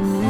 Ooh.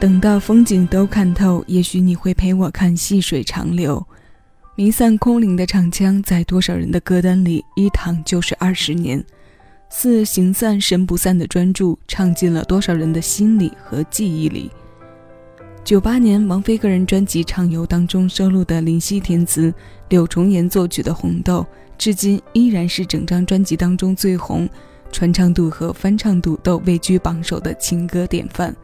等到风景都看透，也许你会陪我看细水长流。弥散空灵的唱腔，在多少人的歌单里，一躺就是二十年。似形散神不散的专注，唱进了多少人的心里和记忆里。九八年王菲个人专辑《畅游》当中收录的林夕填词、柳重言作曲的《红豆》，至今依然是整张专辑当中最红、传唱度和翻唱度都位居榜首的情歌典范。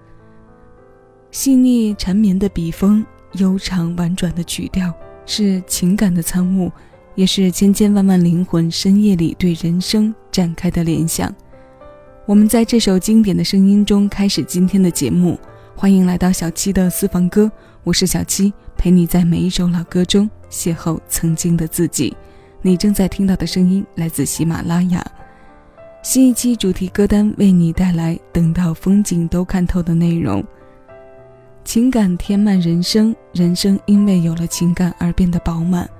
细腻缠绵的笔锋，悠长婉转的曲调，是情感的参悟，也是千千万万灵魂深夜里对人生展开的联想。我们在这首经典的声音中开始今天的节目，欢迎来到小七的私房歌，我是小七，陪你在每一首老歌中邂逅曾经的自己。你正在听到的声音来自喜马拉雅，新一期主题歌单为你带来“等到风景都看透”的内容。情感填满人生，人生因为有了情感而变得饱满。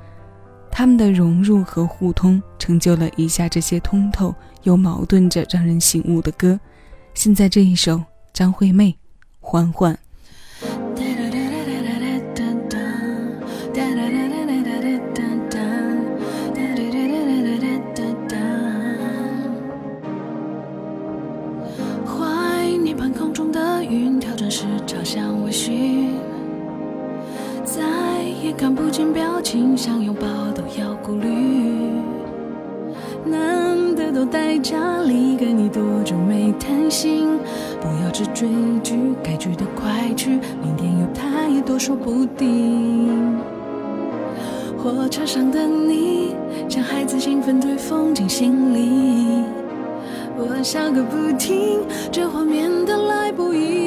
他们的融入和互通，成就了以下这些通透又矛盾着让人醒悟的歌。现在这一首，张惠妹，《缓缓》。见表情，想拥抱都要顾虑。难得都待家里，跟你多久没谈心？不要只追剧，该去的快去，明天有太多说不定。火车上的你，像孩子兴奋对风景心里，我笑个不停，这画面的来不易。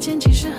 笑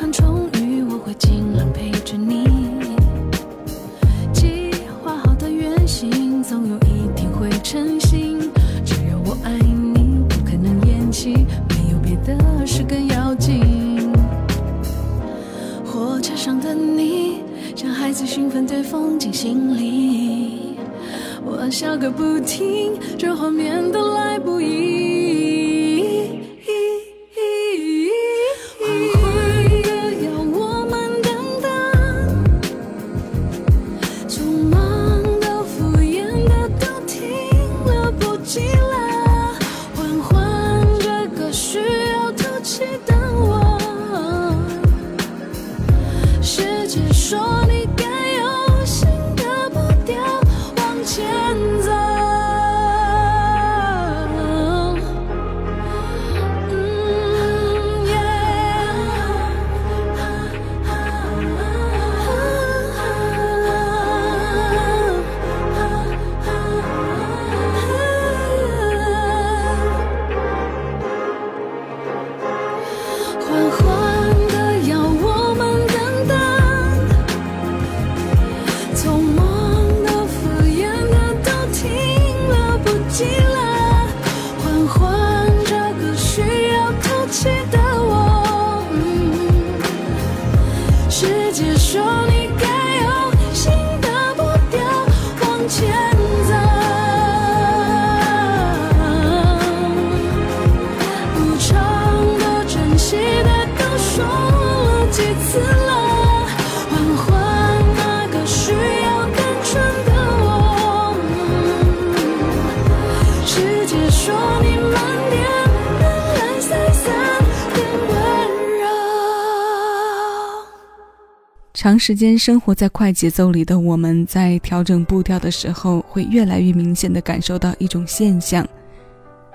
长时间生活在快节奏里的我们，在调整步调的时候，会越来越明显地感受到一种现象，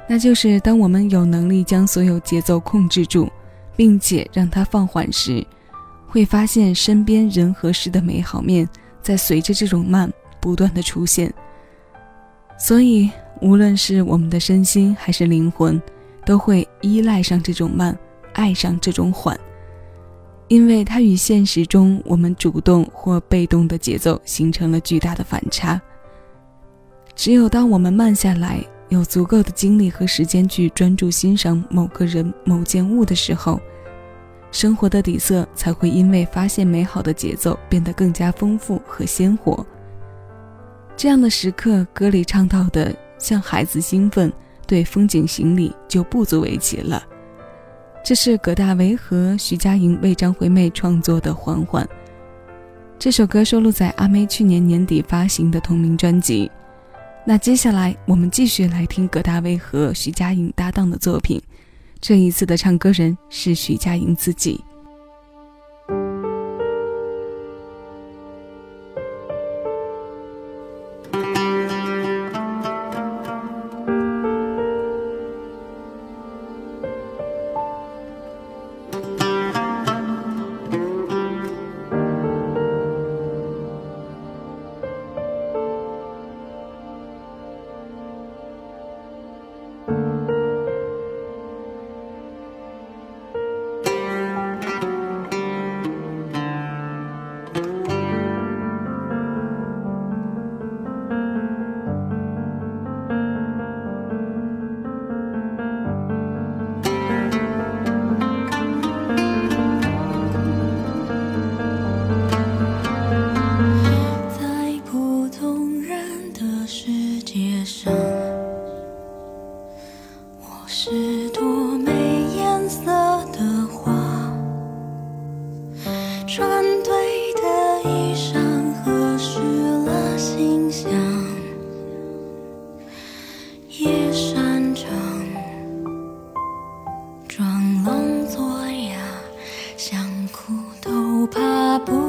那就是当我们有能力将所有节奏控制住，并且让它放缓时，会发现身边人和事的美好面在随着这种慢不断的出现。所以，无论是我们的身心还是灵魂，都会依赖上这种慢，爱上这种缓。因为它与现实中我们主动或被动的节奏形成了巨大的反差。只有当我们慢下来，有足够的精力和时间去专注欣赏某个人、某件物的时候，生活的底色才会因为发现美好的节奏变得更加丰富和鲜活。这样的时刻，歌里唱到的像孩子兴奋对风景行礼，就不足为奇了。这是葛大为和徐佳莹为张惠妹创作的《缓缓》。这首歌收录在阿妹去年年底发行的同名专辑。那接下来我们继续来听葛大为和徐佳莹搭档的作品。这一次的唱歌人是徐佳莹自己。苦都怕不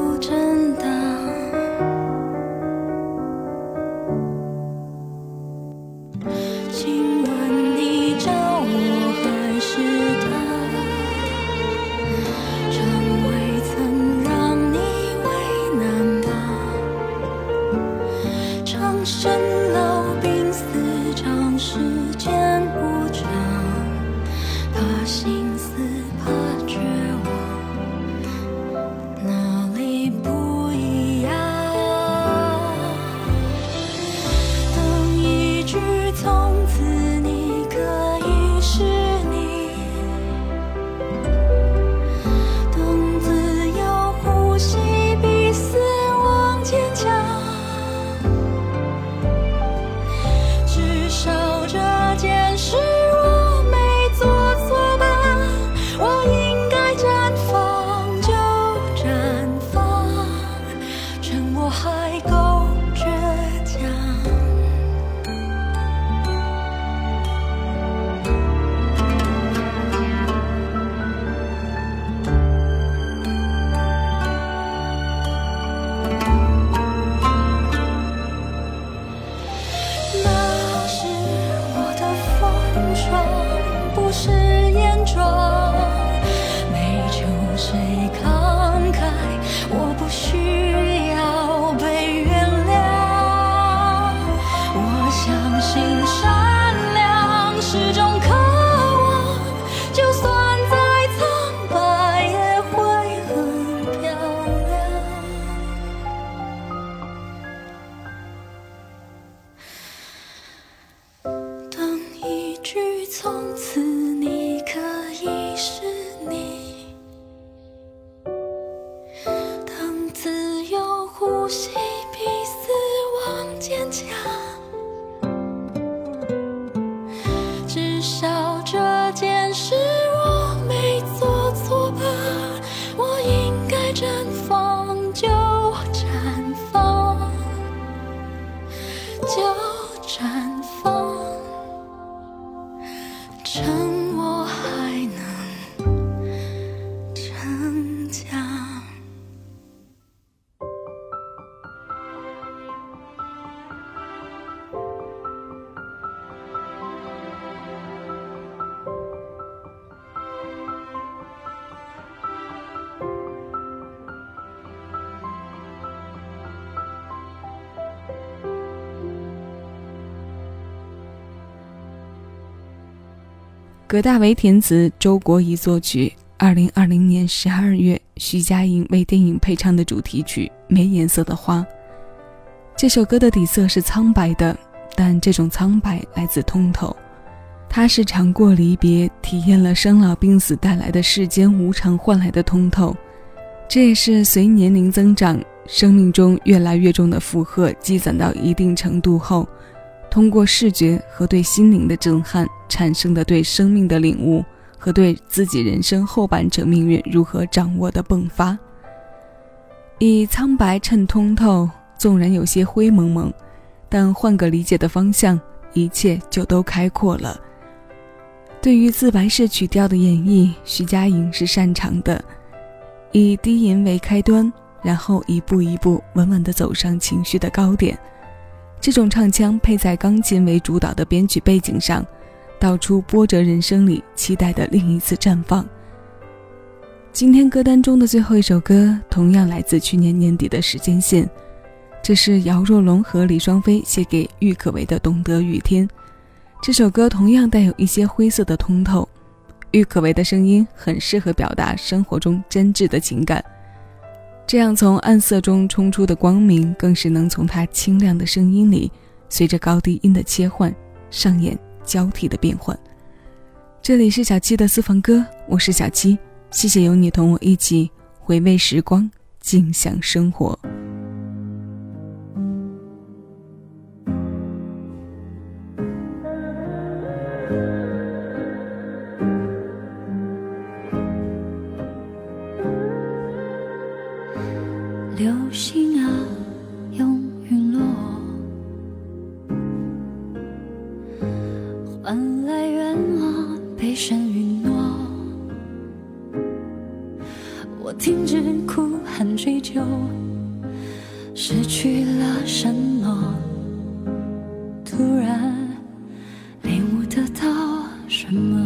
葛大为填词，周国仪作曲。二零二零年十二月，徐佳莹为电影配唱的主题曲《没颜色的花》。这首歌的底色是苍白的，但这种苍白来自通透。它是尝过离别，体验了生老病死带来的世间无常换来的通透。这也是随年龄增长，生命中越来越重的负荷积攒到一定程度后，通过视觉和对心灵的震撼产生的对生命的领悟。和对自己人生后半程命运如何掌握的迸发，以苍白衬通透，纵然有些灰蒙蒙，但换个理解的方向，一切就都开阔了。对于自白式曲调的演绎，徐佳莹是擅长的，以低吟为开端，然后一步一步稳稳地走上情绪的高点。这种唱腔配在钢琴为主导的编曲背景上。道出波折人生里期待的另一次绽放。今天歌单中的最后一首歌，同样来自去年年底的时间线，这是姚若龙和李双飞写给郁可唯的《懂得雨天》。这首歌同样带有一些灰色的通透，郁可唯的声音很适合表达生活中真挚的情感，这样从暗色中冲出的光明，更是能从它清亮的声音里，随着高低音的切换上演。交替的变换。这里是小七的私房歌，我是小七，谢谢有你同我一起回味时光，尽享生活。什么？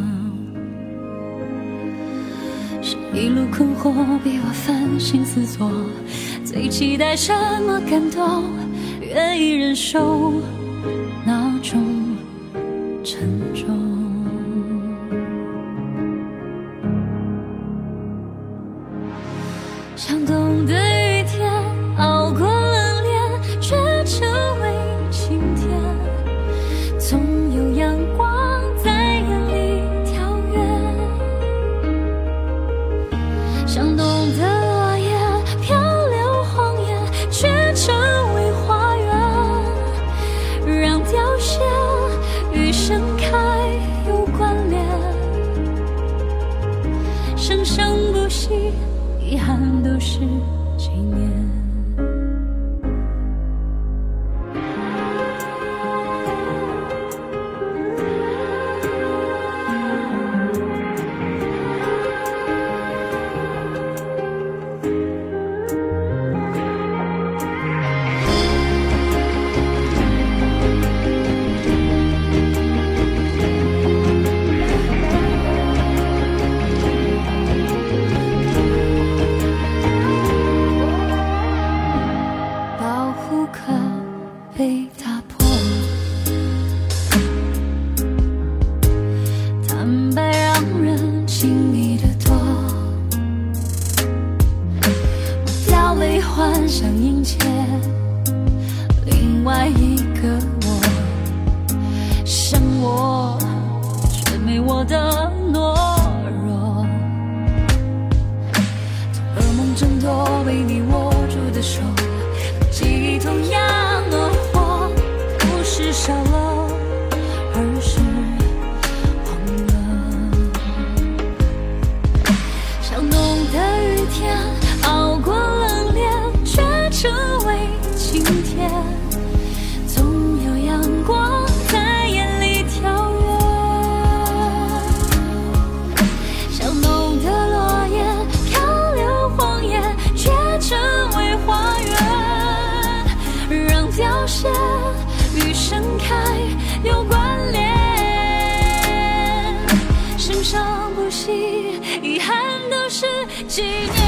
是一路困惑逼我反省思索，最期待什么感动？愿意忍受遗憾都是纪念。纪念。